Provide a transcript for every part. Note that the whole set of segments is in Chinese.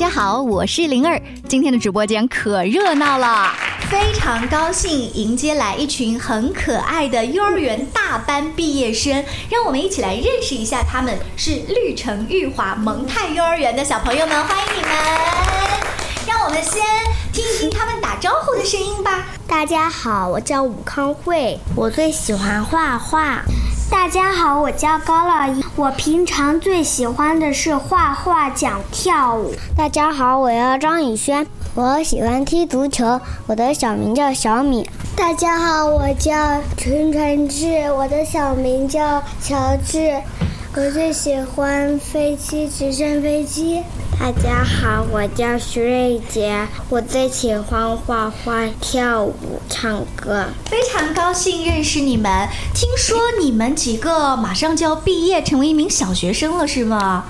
大家好，我是灵儿。今天的直播间可热闹了，非常高兴迎接来一群很可爱的幼儿园大班毕业生，让我们一起来认识一下他们，是绿城玉华蒙泰幼儿园的小朋友们，欢迎你们！让我们先听一听他们打招呼的声音吧。大家好，我叫武康慧，我最喜欢画画。大家好，我叫高乐一，我平常最喜欢的是画画、讲跳舞。大家好，我叫张宇轩，我喜欢踢足球，我的小名叫小米。大家好，我叫陈传志，我的小名叫乔治，我最喜欢飞机，直升飞机。大家好，我叫徐瑞杰，我最喜欢画画、跳舞、唱歌。非常高兴认识你们。听说你们几个马上就要毕业，成为一名小学生了，是吗？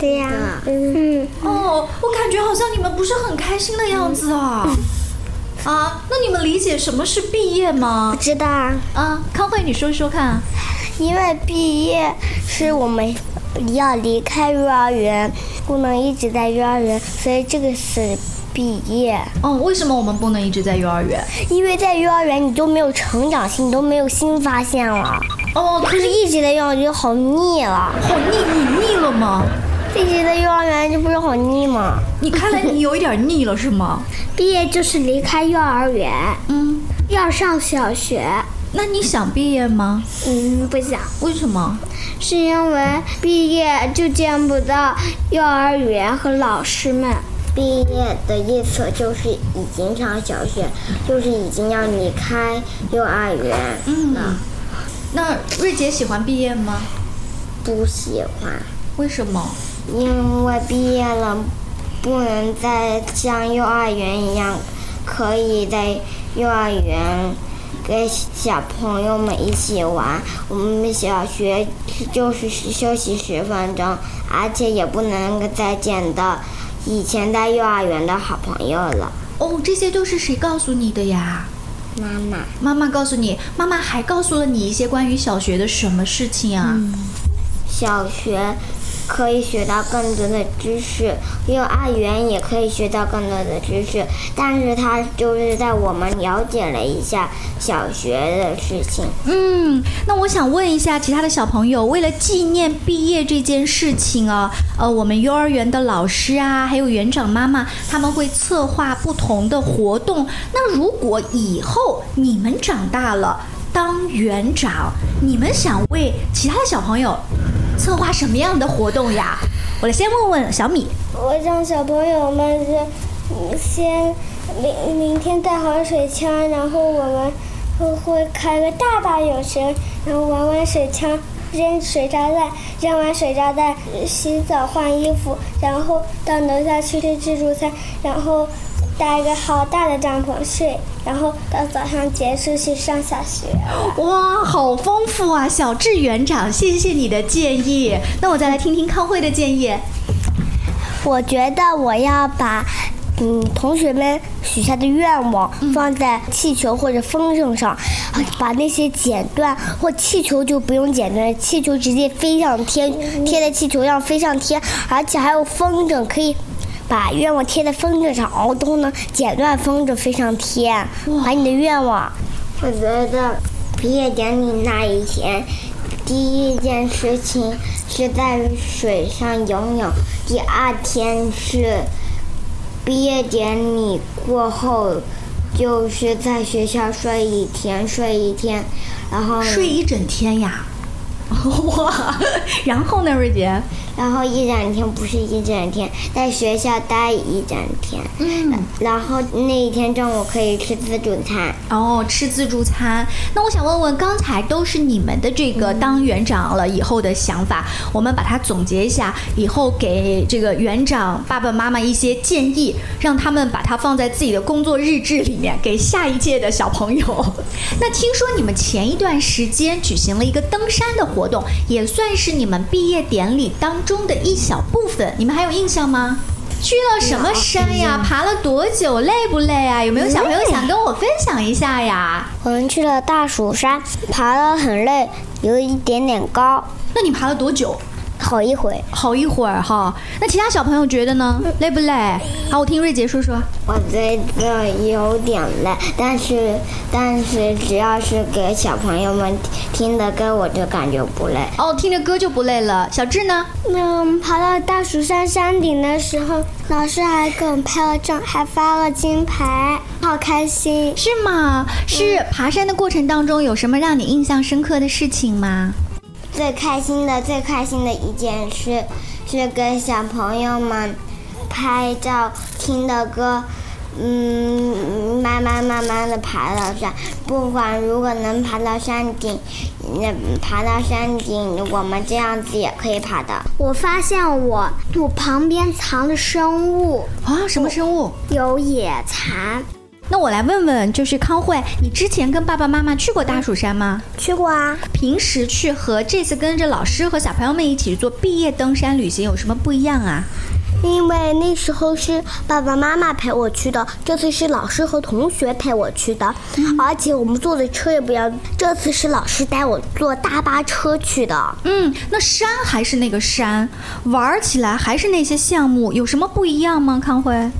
对呀。嗯。哦，我感觉好像你们不是很开心的样子啊。啊，那你们理解什么是毕业吗？不知道啊。啊，康慧，你说说看。因为毕业是我们要离开幼儿园。不能一直在幼儿园，所以这个是毕业。哦，为什么我们不能一直在幼儿园？因为在幼儿园你都没有成长性，你都没有新发现了。哦，可是一直在幼儿园好腻了。好腻，你腻了吗？一直在幼儿园就不是好腻吗？你看来你有一点腻了是吗？毕业就是离开幼儿园，嗯，要上小学。那你想毕业吗？嗯，不想。为什么？是因为毕业就见不到幼儿园和老师们。毕业的意思就是已经上小学，就是已经要离开幼儿园了。那瑞杰喜欢毕业吗？不喜欢。为什么？因为毕业了，不能再像幼儿园一样，可以在幼儿园。跟小朋友们一起玩，我们小学就是休息十分钟，而且也不能再见到以前在幼儿园的好朋友了。哦，这些都是谁告诉你的呀？妈妈。妈妈告诉你，妈妈还告诉了你一些关于小学的什么事情啊？小学。可以学到更多的知识，幼儿园也可以学到更多的知识，但是它就是在我们了解了一下小学的事情。嗯，那我想问一下其他的小朋友，为了纪念毕业这件事情啊，呃，我们幼儿园的老师啊，还有园长妈妈，他们会策划不同的活动。那如果以后你们长大了当园长，你们想为其他的小朋友？策划什么样的活动呀？我来先问问小米。我让小朋友们是先明明天带好水枪，然后我们会会开个大大泳池，然后玩玩水枪，扔水炸弹，扔完水炸弹洗澡换衣服，然后到楼下去吃自助餐，然后。搭一个好大的帐篷睡，然后到早上结束去上小学。哇，好丰富啊！小智园长，谢谢你的建议。那我再来听听康慧的建议。我觉得我要把，嗯，同学们许下的愿望放在气球或者风筝上，把那些剪断或气球就不用剪断，气球直接飞上天，贴在气球上飞上天，而且还有风筝可以。把愿望贴在风筝上，哦，都能剪断风筝飞上天。把你的愿望。我觉得毕业典礼那一天，第一件事情是在水上游泳，第二天是毕业典礼过后，就是在学校睡一天，睡一天，然后睡一整天呀。哇，然后呢，瑞杰？然后一整天不是一整天，在学校待一整天。嗯，然后那一天中午可以吃自助餐。哦，吃自助餐。那我想问问，刚才都是你们的这个当园长了以后的想法，我们把它总结一下，以后给这个园长爸爸妈妈一些建议，让他们把它放在自己的工作日志里面，给下一届的小朋友。那听说你们前一段时间举行了一个登山的活动，也算是你们毕业典礼当。中的一小部分，你们还有印象吗？去了什么山呀？爬了多久？累不累啊？有没有小朋友想跟我分享一下呀？我们去了大蜀山，爬得很累，有一点点高。那你爬了多久？好一会儿。好一会儿哈。那其他小朋友觉得呢？累不累？好，我听瑞杰说说。我觉得有点累，但是但是只要是给小朋友们听的歌，我就感觉不累。哦，听着歌就不累了。小智呢？嗯，爬到大蜀山山顶的时候，老师还给我们拍了照，还发了金牌，好开心。是吗？是爬山的过程当中有什么让你印象深刻的事情吗？最开心的、最开心的一件事，是跟小朋友们拍照、听的歌，嗯，慢慢慢慢的爬到山。不管如果能爬到山顶，那爬到山顶，我们这样子也可以爬的。我发现我我旁边藏的生物啊，什么生物？有野蚕。那我来问问，就是康慧，你之前跟爸爸妈妈去过大蜀山吗？去过啊。平时去和这次跟着老师和小朋友们一起做毕业登山旅行有什么不一样啊？因为那时候是爸爸妈妈陪我去的，这次是老师和同学陪我去的，而且我们坐的车也不一样。这次是老师带我坐大巴车去的。嗯，那山还是那个山，玩起来还是那些项目，有什么不一样吗？康辉？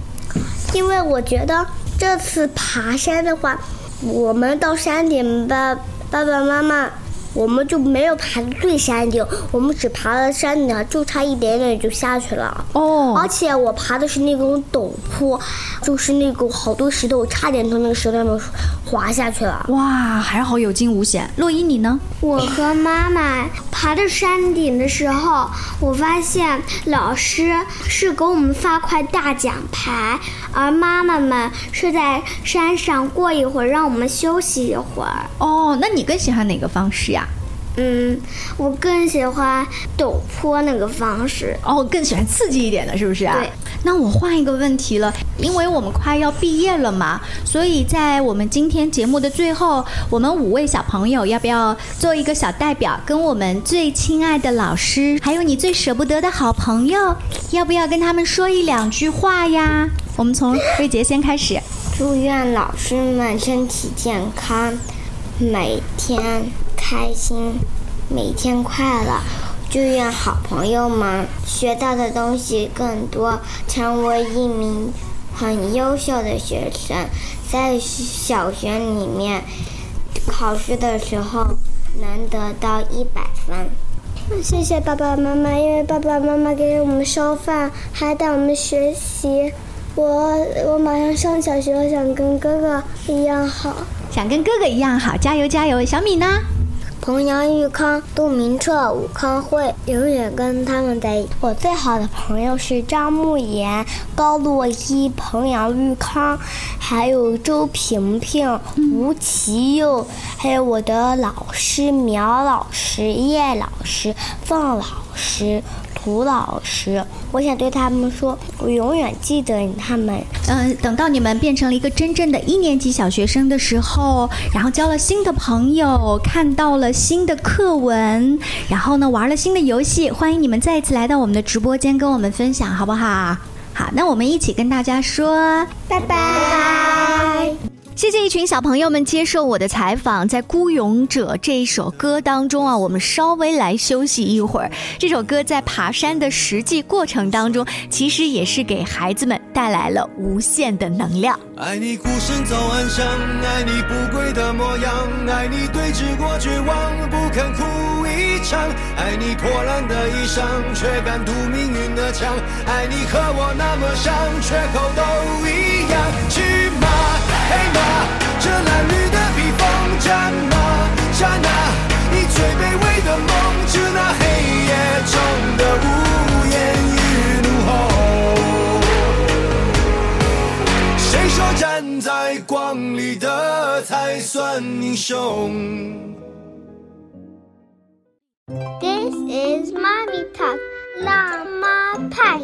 因为我觉得这次爬山的话，我们到山顶吧，爸爸妈妈。我们就没有爬最山顶，我们只爬了山顶，就差一点点就下去了。哦，而且我爬的是那种陡坡，就是那个好多石头，我差点从那个石头上面滑下去了。哇，还好有惊无险。洛伊，你呢？我和妈妈爬到山顶的时候，我发现老师是给我们发块大奖牌，而妈妈们是在山上过一会儿，让我们休息一会儿。哦，那你更喜欢哪个方式呀？嗯，我更喜欢陡坡那个方式。哦，更喜欢刺激一点的，是不是啊？对。那我换一个问题了，因为我们快要毕业了嘛，所以在我们今天节目的最后，我们五位小朋友要不要做一个小代表，跟我们最亲爱的老师，还有你最舍不得的好朋友，要不要跟他们说一两句话呀？我们从瑞杰先开始。祝愿老师们身体健康，每天开心，每天快乐。祝愿好朋友们学到的东西更多，成为一名很优秀的学生，在小学里面考试的时候能得到一百分。谢谢爸爸妈妈，因为爸爸妈妈给我们烧饭，还带我们学习。我我马上上小学了，想跟哥哥一样好，想跟哥哥一样好，加油加油！小米呢？彭阳、玉康、杜明彻、武康慧，永远跟他们在一起。我最好的朋友是张慕言、高洛伊、彭阳、玉康，还有周萍萍、吴奇佑，还有我的老师苗老师、叶老师、凤老师。涂老师，我想对他们说，我永远记得他们。嗯，等到你们变成了一个真正的一年级小学生的时候，然后交了新的朋友，看到了新的课文，然后呢，玩了新的游戏，欢迎你们再一次来到我们的直播间跟我们分享，好不好？好，那我们一起跟大家说拜拜。谢谢一群小朋友们接受我的采访，在《孤勇者》这一首歌当中啊，我们稍微来休息一会儿。这首歌在爬山的实际过程当中，其实也是给孩子们带来了无限的能量。爱你孤身走暗巷，爱你不跪的模样，爱你对峙过绝望，不肯哭一场，爱你破烂的衣裳，却敢堵命运的枪，爱你和我那么像，缺口都一样，去？黑马，这褴褛的披风，战马，战啊！你最卑微的梦，致那黑夜中的无言与怒吼。谁说站在光里的才算英雄？This is mommy talk，辣妈派。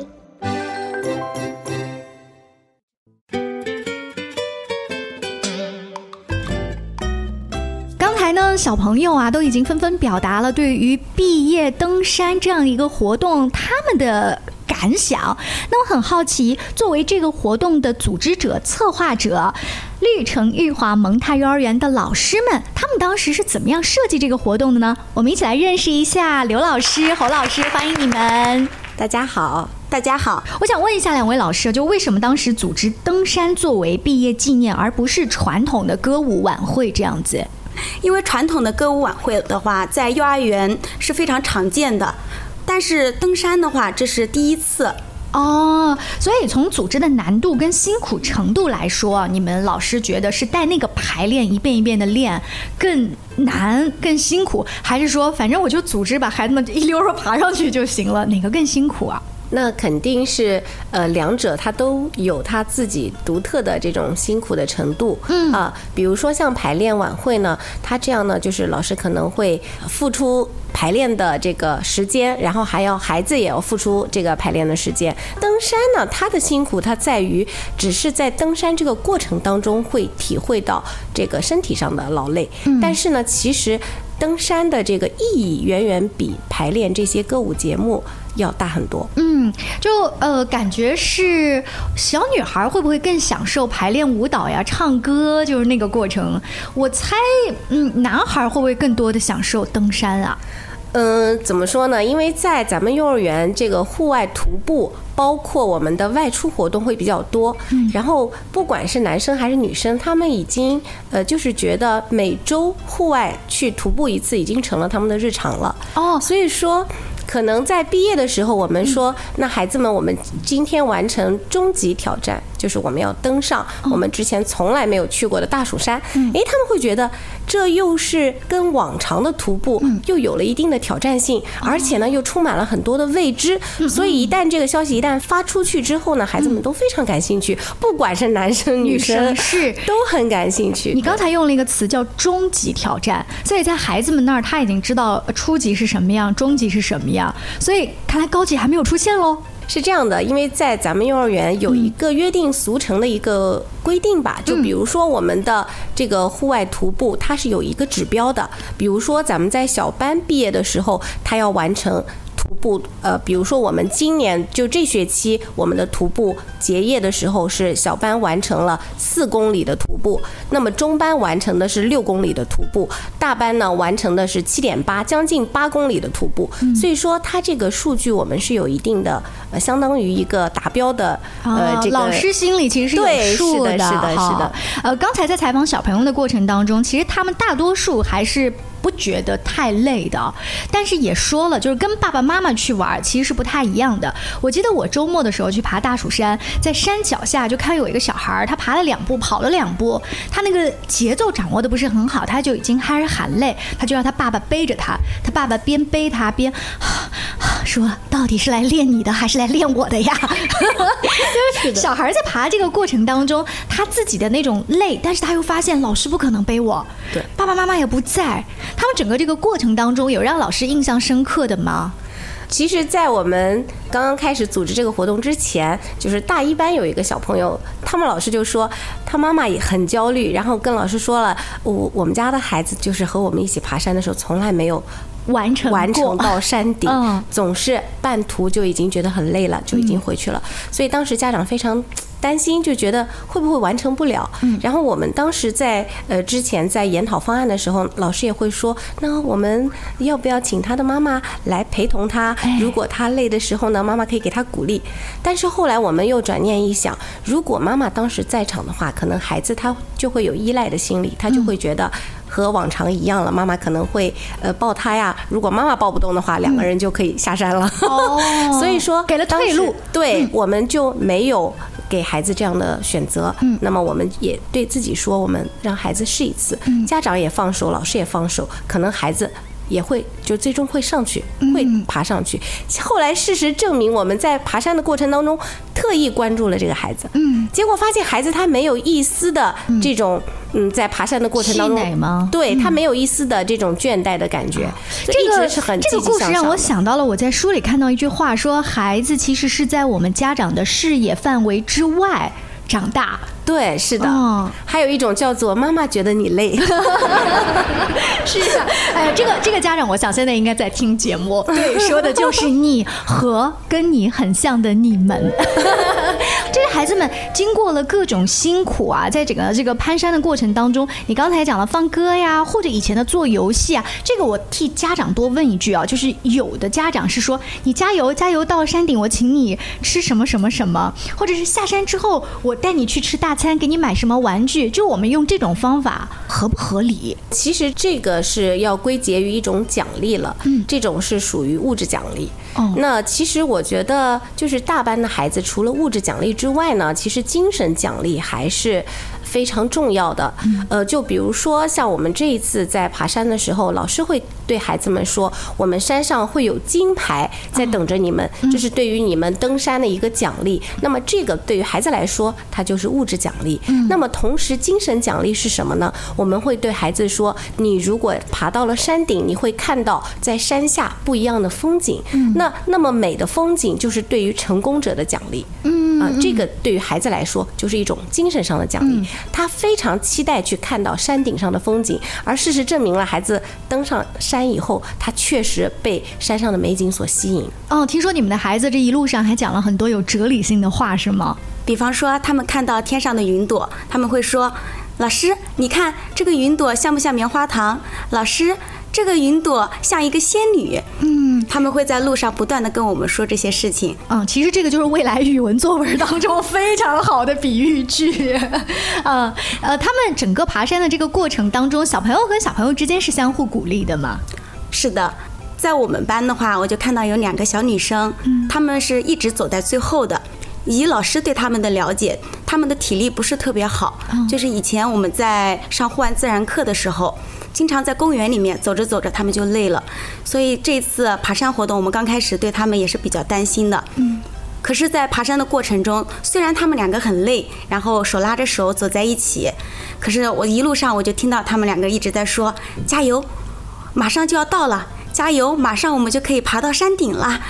呢，小朋友啊都已经纷纷表达了对于毕业登山这样一个活动他们的感想。那我很好奇，作为这个活动的组织者、策划者，绿城玉华蒙泰幼儿园的老师们，他们当时是怎么样设计这个活动的呢？我们一起来认识一下刘老师、侯老师，欢迎你们。大家好，大家好。我想问一下两位老师，就为什么当时组织登山作为毕业纪念，而不是传统的歌舞晚会这样子？因为传统的歌舞晚会的话，在幼儿园是非常常见的，但是登山的话，这是第一次。哦，所以从组织的难度跟辛苦程度来说，你们老师觉得是带那个排练一遍一遍的练更难、更辛苦，还是说反正我就组织把孩子们一溜儿爬上去就行了？哪个更辛苦啊？那肯定是，呃，两者它都有它自己独特的这种辛苦的程度。嗯啊，比如说像排练晚会呢，它这样呢，就是老师可能会付出排练的这个时间，然后还要孩子也要付出这个排练的时间。登山呢，它的辛苦它在于，只是在登山这个过程当中会体会到这个身体上的劳累。嗯，但是呢，其实登山的这个意义远远比排练这些歌舞节目要大很多。嗯，就呃，感觉是小女孩会不会更享受排练舞蹈呀、唱歌，就是那个过程？我猜，嗯，男孩会不会更多的享受登山啊？嗯，怎么说呢？因为在咱们幼儿园这个户外徒步，包括我们的外出活动会比较多。嗯，然后不管是男生还是女生，他们已经呃，就是觉得每周户外去徒步一次，已经成了他们的日常了。哦，所以说。可能在毕业的时候，我们说，那孩子们，我们今天完成终极挑战，就是我们要登上我们之前从来没有去过的大蜀山。诶，他们会觉得这又是跟往常的徒步又有了一定的挑战性，而且呢又充满了很多的未知。所以一旦这个消息一旦发出去之后呢，孩子们都非常感兴趣，不管是男生女生是都很感兴趣。你刚才用了一个词叫终极挑战，所以在孩子们那儿他已经知道初级是什么样，中级是什么样。所以看来高级还没有出现喽。是这样的，因为在咱们幼儿园有一个约定俗成的一个规定吧，就比如说我们的这个户外徒步，它是有一个指标的。比如说咱们在小班毕业的时候，他要完成。徒步，呃，比如说我们今年就这学期，我们的徒步结业的时候是小班完成了四公里的徒步，那么中班完成的是六公里的徒步，大班呢完成的是七点八，将近八公里的徒步。所以说，它这个数据我们是有一定的，呃，相当于一个达标的，呃，这个老师心里其实是有数的，是的，是的，是的。呃，刚才在采访小朋友的过程当中，其实他们大多数还是。不觉得太累的，但是也说了，就是跟爸爸妈妈去玩其实是不太一样的。我记得我周末的时候去爬大蜀山，在山脚下就看有一个小孩儿，他爬了两步，跑了两步，他那个节奏掌握的不是很好，他就已经开始喊累，他就让他爸爸背着他，他爸爸边背他边说：“到底是来练你的还是来练我的呀？”就是小孩在爬这个过程当中，他自己的那种累，但是他又发现老师不可能背我，对，爸爸妈妈也不在。他们整个这个过程当中，有让老师印象深刻的吗？其实，在我们刚刚开始组织这个活动之前，就是大一班有一个小朋友，他们老师就说他妈妈也很焦虑，然后跟老师说了，我我们家的孩子就是和我们一起爬山的时候，从来没有完成完成到山顶，总是半途就已经觉得很累了，就已经回去了。所以当时家长非常。担心就觉得会不会完成不了，嗯，然后我们当时在呃之前在研讨方案的时候，老师也会说，那我们要不要请他的妈妈来陪同他？如果他累的时候呢，妈妈可以给他鼓励。但是后来我们又转念一想，如果妈妈当时在场的话，可能孩子他就会有依赖的心理，他就会觉得。和往常一样了，妈妈可能会呃抱他呀。如果妈妈抱不动的话，两个人就可以下山了。哦，所以说给了退路，对，我们就没有给孩子这样的选择。嗯，那么我们也对自己说，我们让孩子试一次，家长也放手，老师也放手，可能孩子。也会就最终会上去，会爬上去。后来事实证明，我们在爬山的过程当中特意关注了这个孩子，嗯，结果发现孩子他没有一丝的这种嗯，在爬山的过程当中，对他没有一丝的这种倦怠的感觉。这个是很这个故事让我想到了我在书里看到一句话，说孩子其实是在我们家长的视野范围之外长大。对，是的。哦还有一种叫做妈妈觉得你累，是的，哎呀，这个这个家长，我想现在应该在听节目，对，说的就是你和跟你很像的你们。孩子们经过了各种辛苦啊，在整个这个攀山的过程当中，你刚才讲了放歌呀，或者以前的做游戏啊，这个我替家长多问一句啊，就是有的家长是说你加油加油，到山顶我请你吃什么什么什么，或者是下山之后我带你去吃大餐，给你买什么玩具，就我们用这种方法合不合理？其实这个是要归结于一种奖励了，嗯这种是属于物质奖励。那其实我觉得，就是大班的孩子，除了物质奖励之外呢，其实精神奖励还是非常重要的。呃，就比如说像我们这一次在爬山的时候，老师会对孩子们说，我们山上会有金牌在等着你们，这是对于你们登山的一个奖励。那么这个对于孩子来说，它就是物质奖励。那么同时，精神奖励是什么呢？我们会对孩子说，你如果爬到了山顶，你会看到在山下不一样的风景。那那么美的风景就是对于成功者的奖励。嗯啊，这个对于孩子来说就是一种精神上的奖励，他非常期待去看到山顶上的风景。而事实证明了，孩子登上山以后，他确实被山上的美景所吸引。哦，听说你们的孩子这一路上还讲了很多有哲理性的话，是吗？比方说，他们看到天上的云朵，他们会说：“老师，你看这个云朵像不像棉花糖？”老师，这个云朵像一个仙女。嗯，他们会在路上不断的跟我们说这些事情。嗯，其实这个就是未来语文作文当中非常好的比喻句。呃 呃，他们整个爬山的这个过程当中，小朋友和小朋友之间是相互鼓励的吗？是的，在我们班的话，我就看到有两个小女生，她们是一直走在最后的。以老师对他们的了解，他们的体力不是特别好，就是以前我们在上户外自然课的时候，经常在公园里面走着走着，他们就累了。所以这次爬山活动，我们刚开始对他们也是比较担心的。嗯。可是，在爬山的过程中，虽然他们两个很累，然后手拉着手走在一起，可是我一路上我就听到他们两个一直在说：“加油，马上就要到了，加油，马上我们就可以爬到山顶了。”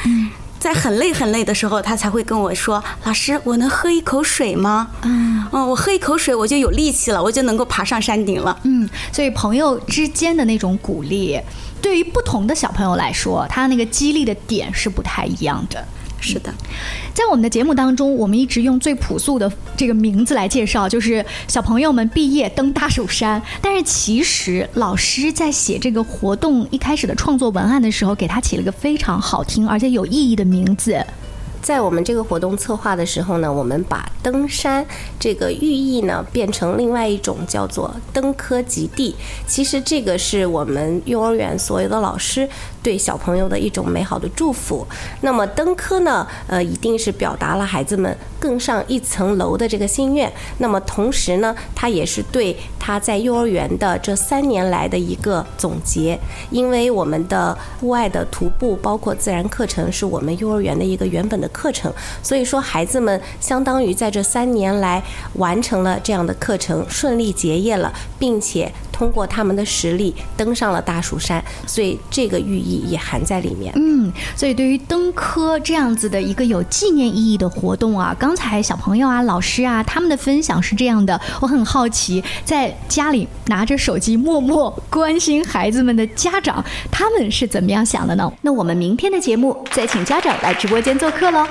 在很累很累的时候，他才会跟我说：“老师，我能喝一口水吗？”嗯，我喝一口水，我就有力气了，我就能够爬上山顶了。嗯，所以朋友之间的那种鼓励，对于不同的小朋友来说，他那个激励的点是不太一样的。是的，在我们的节目当中，我们一直用最朴素的这个名字来介绍，就是小朋友们毕业登大蜀山。但是其实老师在写这个活动一开始的创作文案的时候，给他起了个非常好听而且有意义的名字。在我们这个活动策划的时候呢，我们把登山这个寓意呢变成另外一种叫做登科及第。其实这个是我们幼儿园所有的老师对小朋友的一种美好的祝福。那么登科呢，呃，一定是表达了孩子们更上一层楼的这个心愿。那么同时呢，他也是对他在幼儿园的这三年来的一个总结。因为我们的户外的徒步包括自然课程是我们幼儿园的一个原本的课程，所以说孩子们相当于在这三年来完成了这样的课程，顺利结业了，并且通过他们的实力登上了大蜀山，所以这个寓意也含在里面。嗯，所以对于登科这样子的一个有纪念意义的活动啊，刚才小朋友啊、老师啊他们的分享是这样的，我很好奇，在家里拿着手机默默关心孩子们的家长，他们是怎么样想的呢？那我们明天的节目再请家长来直播间做客喽。